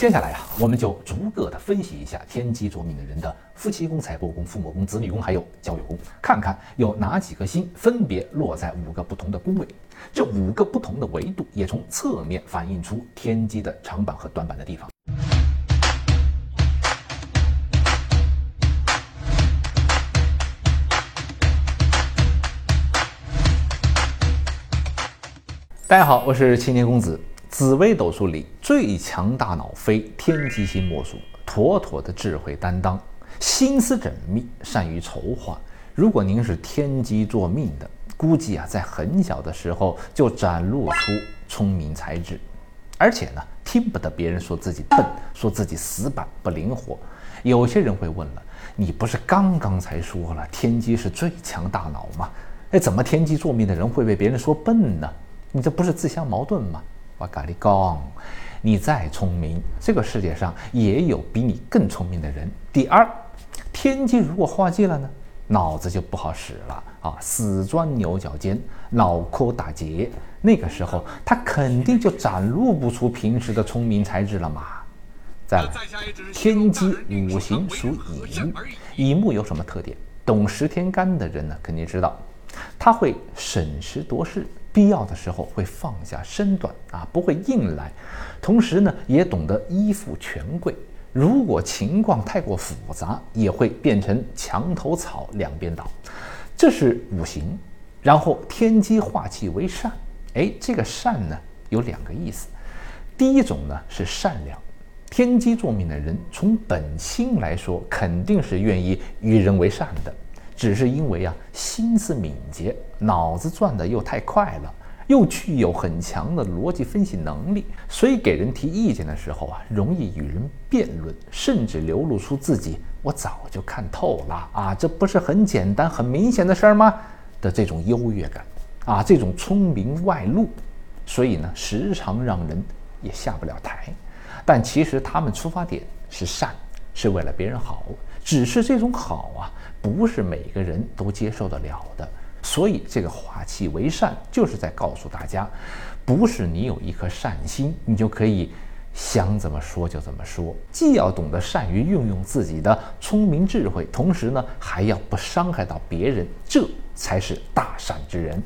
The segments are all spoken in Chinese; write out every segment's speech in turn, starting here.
接下来啊，我们就逐个的分析一下天机着命的人的夫妻宫、财帛宫、父母宫、子女宫，还有交友宫，看看有哪几个星分别落在五个不同的宫位。这五个不同的维度，也从侧面反映出天机的长板和短板的地方。大家好，我是青年公子。紫微斗数里最强大脑非天机星莫属，妥妥的智慧担当，心思缜密，善于筹划。如果您是天机作命的，估计啊，在很小的时候就展露出聪明才智，而且呢，听不得别人说自己笨，说自己死板不灵活。有些人会问了，你不是刚刚才说了天机是最强大脑吗？哎，怎么天机作命的人会被别人说笨呢？你这不是自相矛盾吗？我跟你讲，你再聪明，这个世界上也有比你更聪明的人。第二，天机如果化忌了呢，脑子就不好使了啊，死钻牛角尖，脑壳打结，那个时候他肯定就展露不出平时的聪明才智了嘛。再来，天机五行属乙木，乙木有什么特点？懂十天干的人呢，肯定知道，他会审时度势。必要的时候会放下身段啊，不会硬来，同时呢也懂得依附权贵。如果情况太过复杂，也会变成墙头草，两边倒。这是五行。然后天机化气为善，哎，这个善呢有两个意思。第一种呢是善良，天机作命的人从本心来说肯定是愿意与人为善的。只是因为啊，心思敏捷，脑子转的又太快了，又具有很强的逻辑分析能力，所以给人提意见的时候啊，容易与人辩论，甚至流露出自己我早就看透了啊，这不是很简单、很明显的事儿吗？的这种优越感啊，这种聪明外露，所以呢，时常让人也下不了台。但其实他们出发点是善，是为了别人好，只是这种好啊。不是每个人都接受得了的，所以这个化气为善，就是在告诉大家，不是你有一颗善心，你就可以想怎么说就怎么说。既要懂得善于运用自己的聪明智慧，同时呢，还要不伤害到别人，这才是大善之人。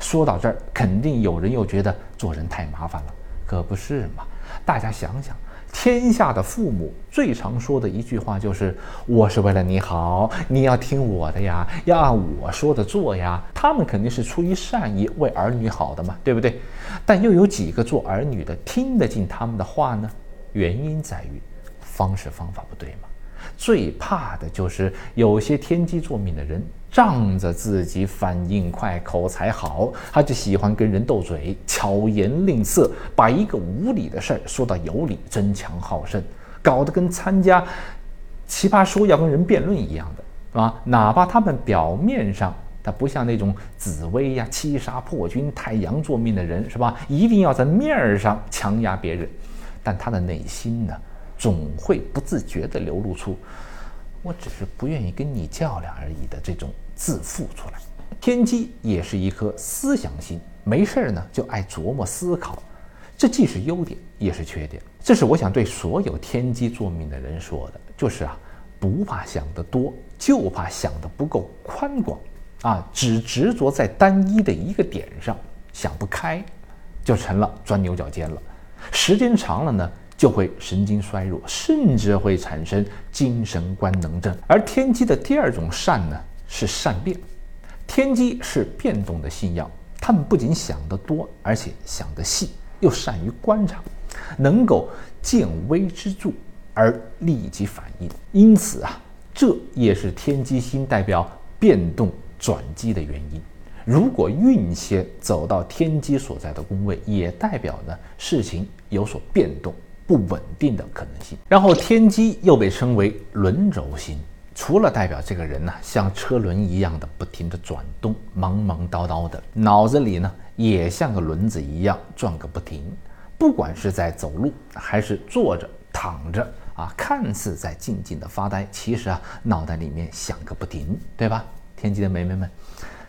说到这儿，肯定有人又觉得做人太麻烦了，可不是嘛？大家想想。天下的父母最常说的一句话就是：“我是为了你好，你要听我的呀，要按我说的做呀。”他们肯定是出于善意为儿女好的嘛，对不对？但又有几个做儿女的听得进他们的话呢？原因在于方式方法不对嘛。最怕的就是有些天机作命的人。仗着自己反应快、口才好，他就喜欢跟人斗嘴、巧言令色，把一个无理的事儿说到有理，争强好胜，搞得跟参加奇葩说要跟人辩论一样的，啊，哪怕他们表面上他不像那种紫薇呀、七杀破军、太阳作命的人，是吧？一定要在面儿上强压别人，但他的内心呢，总会不自觉地流露出。我只是不愿意跟你较量而已的这种自负出来。天机也是一颗思想心，没事儿呢就爱琢磨思考，这既是优点也是缺点。这是我想对所有天机作命的人说的，就是啊，不怕想得多，就怕想得不够宽广啊，只执着在单一的一个点上，想不开，就成了钻牛角尖了。时间长了呢。就会神经衰弱，甚至会产生精神官能症。而天机的第二种善呢，是善变。天机是变动的信仰，他们不仅想得多，而且想得细，又善于观察，能够见微知著而立即反应。因此啊，这也是天机星代表变动转机的原因。如果运气走到天机所在的宫位，也代表呢事情有所变动。不稳定的可能性。然后天机又被称为轮轴星，除了代表这个人呢像车轮一样的不停的转动，忙忙叨叨的，脑子里呢也像个轮子一样转个不停。不管是在走路还是坐着躺着啊，看似在静静的发呆，其实啊脑袋里面想个不停，对吧？天机的美眉们，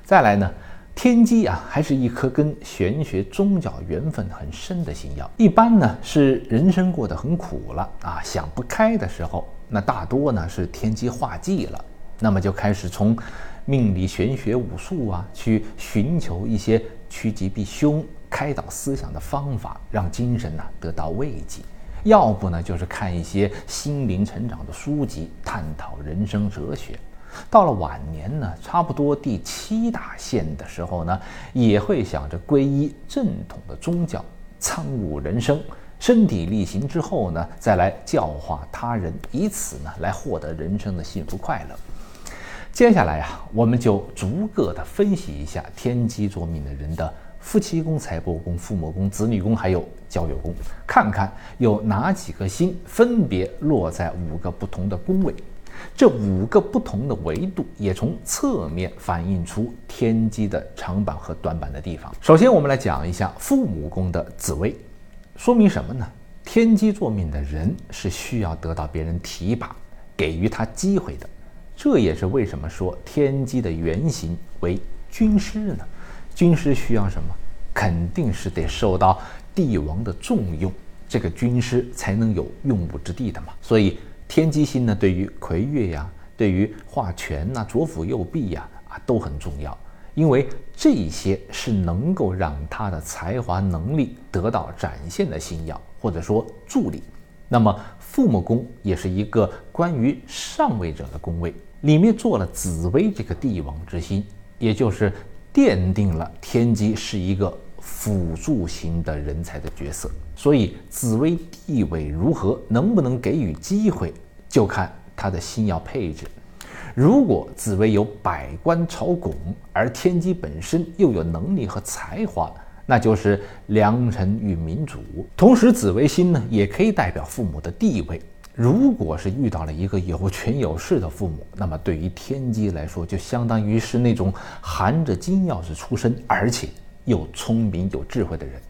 再来呢，天机啊，还是一颗跟玄学宗教缘分很深的星耀。一般呢是人生过得很苦了啊，想不开的时候，那大多呢是天机化忌了，那么就开始从命理、玄学、武术啊，去寻求一些趋吉避凶、开导思想的方法，让精神呢得到慰藉。要不呢就是看一些心灵成长的书籍，探讨人生哲学。到了晚年呢，差不多第七大限的时候呢，也会想着皈依正统的宗教，参悟人生，身体力行之后呢，再来教化他人，以此呢来获得人生的幸福快乐。接下来啊，我们就逐个的分析一下天机作命的人的夫妻宫、财帛宫、父母宫、子女宫，还有交友宫，看看有哪几颗星分别落在五个不同的宫位。这五个不同的维度也从侧面反映出天机的长板和短板的地方。首先，我们来讲一下父母宫的紫薇，说明什么呢？天机作命的人是需要得到别人提拔，给予他机会的。这也是为什么说天机的原型为军师呢？军师需要什么？肯定是得受到帝王的重用，这个军师才能有用武之地的嘛。所以。天机星呢，对于魁月呀，对于画权呐、左辅右弼呀，啊都很重要，因为这些是能够让他的才华能力得到展现的星耀，或者说助力。那么父母宫也是一个关于上位者的宫位，里面做了紫薇这个帝王之星，也就是奠定了天机是一个辅助型的人才的角色。所以紫薇地位如何，能不能给予机会？就看他的星耀配置。如果紫薇有百官朝拱，而天机本身又有能力和才华，那就是良臣与民主。同时，紫微星呢，也可以代表父母的地位。如果是遇到了一个有权有势的父母，那么对于天机来说，就相当于是那种含着金钥匙出生，而且又聪明有智慧的人，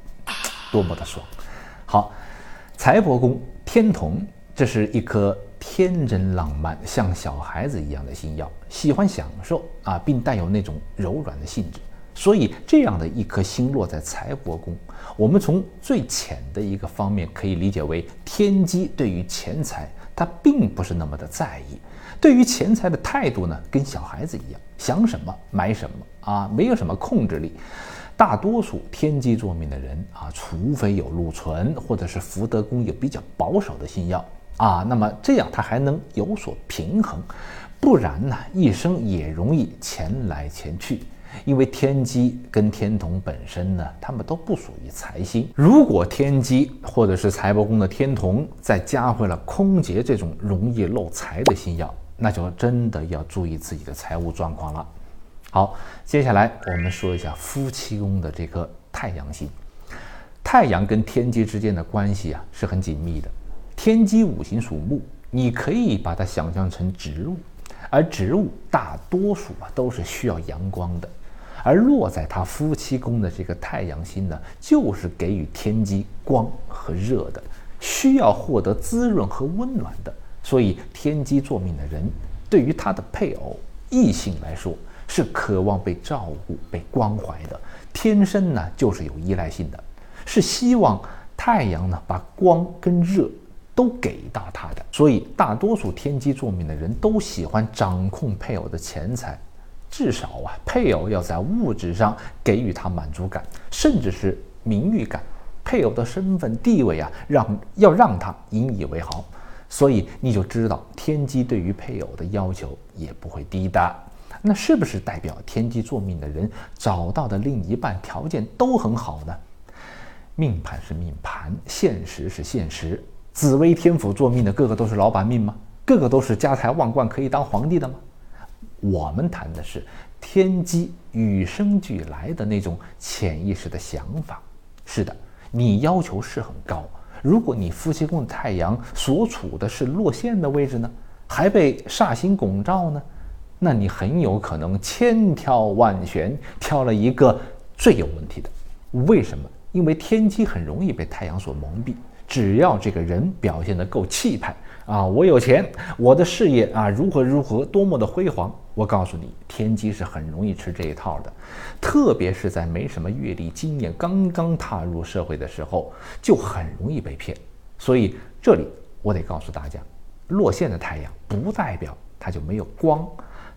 多么的爽！好，财帛宫天同，这是一颗。天真浪漫，像小孩子一样的星耀，喜欢享受啊，并带有那种柔软的性质。所以，这样的一颗星落在财帛宫，我们从最浅的一个方面可以理解为，天机对于钱财，他并不是那么的在意。对于钱财的态度呢，跟小孩子一样，想什么买什么啊，没有什么控制力。大多数天机座命的人啊，除非有禄存，或者是福德宫有比较保守的星耀。啊，那么这样他还能有所平衡，不然呢，一生也容易钱来钱去。因为天机跟天同本身呢，他们都不属于财星。如果天机或者是财帛宫的天同再加回了空劫这种容易漏财的星耀，那就真的要注意自己的财务状况了。好，接下来我们说一下夫妻宫的这颗太阳星。太阳跟天机之间的关系啊，是很紧密的。天机五行属木，你可以把它想象成植物，而植物大多数啊都是需要阳光的，而落在他夫妻宫的这个太阳星呢，就是给予天机光和热的，需要获得滋润和温暖的。所以天机作命的人，对于他的配偶异性来说，是渴望被照顾、被关怀的，天生呢就是有依赖性的，是希望太阳呢把光跟热。都给到他的，所以大多数天机座命的人都喜欢掌控配偶的钱财，至少啊，配偶要在物质上给予他满足感，甚至是名誉感，配偶的身份地位啊，让要让他引以为豪。所以你就知道天机对于配偶的要求也不会低的。那是不是代表天机作命的人找到的另一半条件都很好呢？命盘是命盘，现实是现实。紫微天府做命的个个都是老板命吗？个个都是家财万贯可以当皇帝的吗？我们谈的是天机与生俱来的那种潜意识的想法。是的，你要求是很高。如果你夫妻宫的太阳所处的是落陷的位置呢，还被煞星拱照呢，那你很有可能千挑万选挑了一个最有问题的。为什么？因为天机很容易被太阳所蒙蔽。只要这个人表现得够气派啊，我有钱，我的事业啊如何如何，多么的辉煌，我告诉你，天机是很容易吃这一套的，特别是在没什么阅历、经验、刚刚踏入社会的时候，就很容易被骗。所以这里我得告诉大家，落线的太阳不代表它就没有光，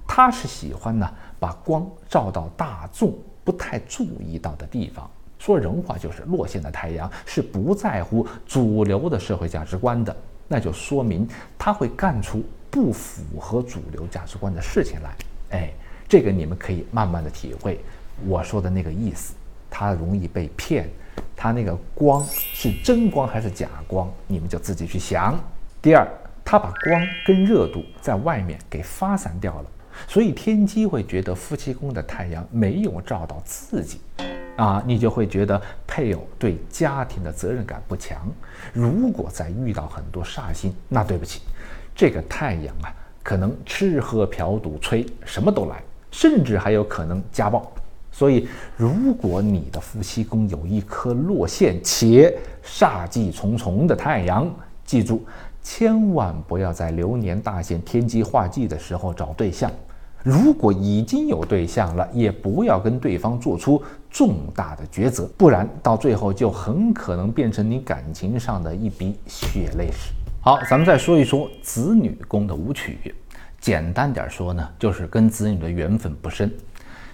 它是喜欢呢把光照到大众不太注意到的地方。说人话就是落线的太阳是不在乎主流的社会价值观的，那就说明他会干出不符合主流价值观的事情来。哎，这个你们可以慢慢的体会我说的那个意思。他容易被骗，他那个光是真光还是假光，你们就自己去想。第二，他把光跟热度在外面给发散掉了，所以天机会觉得夫妻宫的太阳没有照到自己。啊，你就会觉得配偶对家庭的责任感不强。如果再遇到很多煞星，那对不起，这个太阳啊，可能吃喝嫖赌吹什么都来，甚至还有可能家暴。所以，如果你的夫妻宫有一颗落陷且煞气重重的太阳，记住，千万不要在流年大限天机化忌的时候找对象。如果已经有对象了，也不要跟对方做出重大的抉择，不然到最后就很可能变成你感情上的一笔血泪史。好，咱们再说一说子女宫的武曲，简单点说呢，就是跟子女的缘分不深。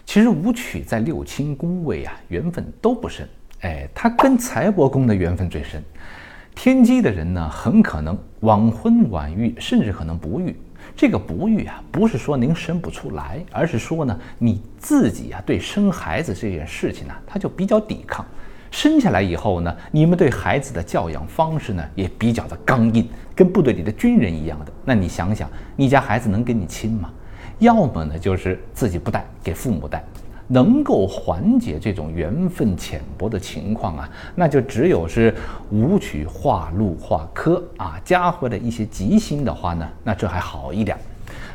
其实武曲在六亲宫位啊，缘分都不深。哎，他跟财帛宫的缘分最深。天机的人呢，很可能晚婚晚育，甚至可能不育。这个不育啊，不是说您生不出来，而是说呢，你自己啊，对生孩子这件事情呢，他就比较抵抗。生下来以后呢，你们对孩子的教养方式呢，也比较的刚硬，跟部队里的军人一样的。那你想想，你家孩子能跟你亲吗？要么呢，就是自己不带，给父母带。能够缓解这种缘分浅薄的情况啊，那就只有是武曲化禄化科啊，加回来一些吉星的话呢，那这还好一点。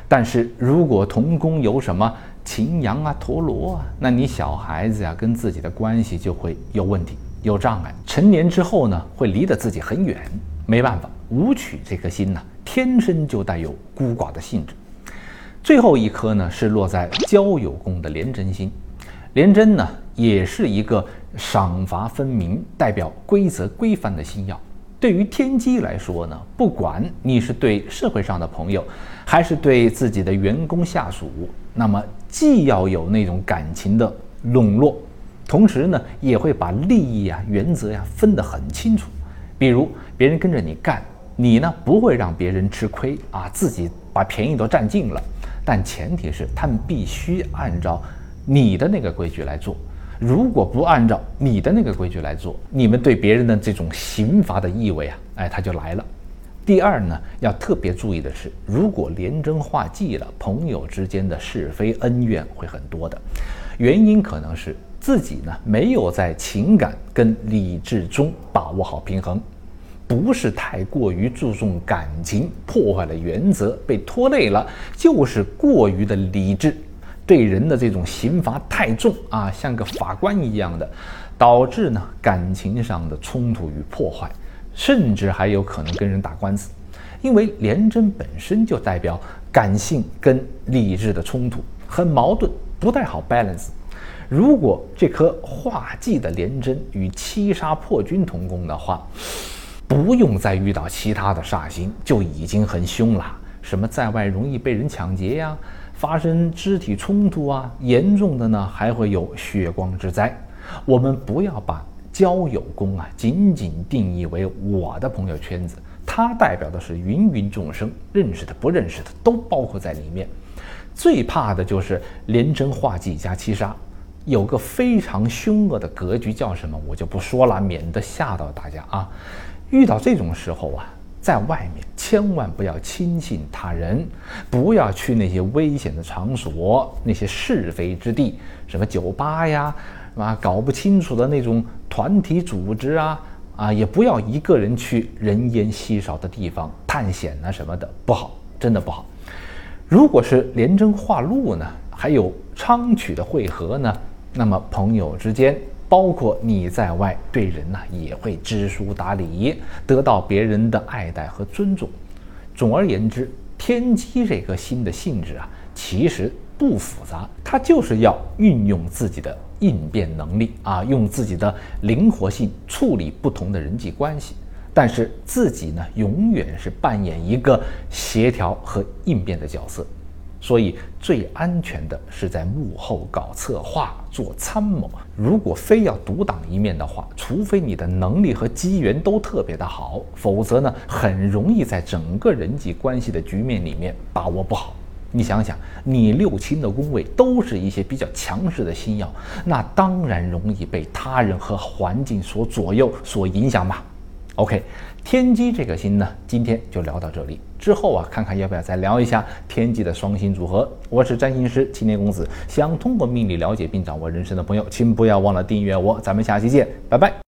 但是如果同宫有什么擎羊啊、陀螺啊，那你小孩子呀跟自己的关系就会有问题、有障碍。成年之后呢，会离得自己很远。没办法，武曲这颗心呢，天生就带有孤寡的性质。最后一颗呢，是落在交友宫的廉贞星。廉贞呢，也是一个赏罚分明、代表规则规范的星耀。对于天机来说呢，不管你是对社会上的朋友，还是对自己的员工下属，那么既要有那种感情的笼络，同时呢，也会把利益啊、原则呀分得很清楚。比如别人跟着你干，你呢不会让别人吃亏啊，自己把便宜都占尽了。但前提是他们必须按照。你的那个规矩来做，如果不按照你的那个规矩来做，你们对别人的这种刑罚的意味啊，哎，他就来了。第二呢，要特别注意的是，如果连贞化忌了，朋友之间的是非恩怨会很多的。原因可能是自己呢没有在情感跟理智中把握好平衡，不是太过于注重感情，破坏了原则，被拖累了，就是过于的理智。对人的这种刑罚太重啊，像个法官一样的，导致呢感情上的冲突与破坏，甚至还有可能跟人打官司。因为廉贞本身就代表感性跟理智的冲突，很矛盾，不太好 balance。如果这颗化忌的廉贞与七杀破军同宫的话，不用再遇到其他的煞星，就已经很凶了。什么在外容易被人抢劫呀？发生肢体冲突啊，严重的呢还会有血光之灾。我们不要把交友功啊仅仅定义为我的朋友圈子，它代表的是芸芸众生，认识的不认识的都包括在里面。最怕的就是连贞化忌加七杀，有个非常凶恶的格局叫什么，我就不说了，免得吓到大家啊。遇到这种时候啊。在外面千万不要轻信他人，不要去那些危险的场所、那些是非之地，什么酒吧呀，啊，搞不清楚的那种团体组织啊，啊，也不要一个人去人烟稀少的地方探险啊什么的，不好，真的不好。如果是廉贞化路呢，还有昌曲的汇合呢，那么朋友之间包括你在外对人呢也会知书达理，得到别人的爱戴和尊重。总而言之，天机这颗心的性质啊，其实不复杂，它就是要运用自己的应变能力啊，用自己的灵活性处理不同的人际关系。但是自己呢，永远是扮演一个协调和应变的角色。所以最安全的是在幕后搞策划、做参谋。如果非要独当一面的话，除非你的能力和机缘都特别的好，否则呢，很容易在整个人际关系的局面里面把握不好。你想想，你六亲的宫位都是一些比较强势的星耀，那当然容易被他人和环境所左右、所影响嘛。OK，天机这个星呢，今天就聊到这里。之后啊，看看要不要再聊一下天机的双星组合。我是占星师青年公子，想通过命理了解并掌握人生的朋友，请不要忘了订阅我。咱们下期见，拜拜。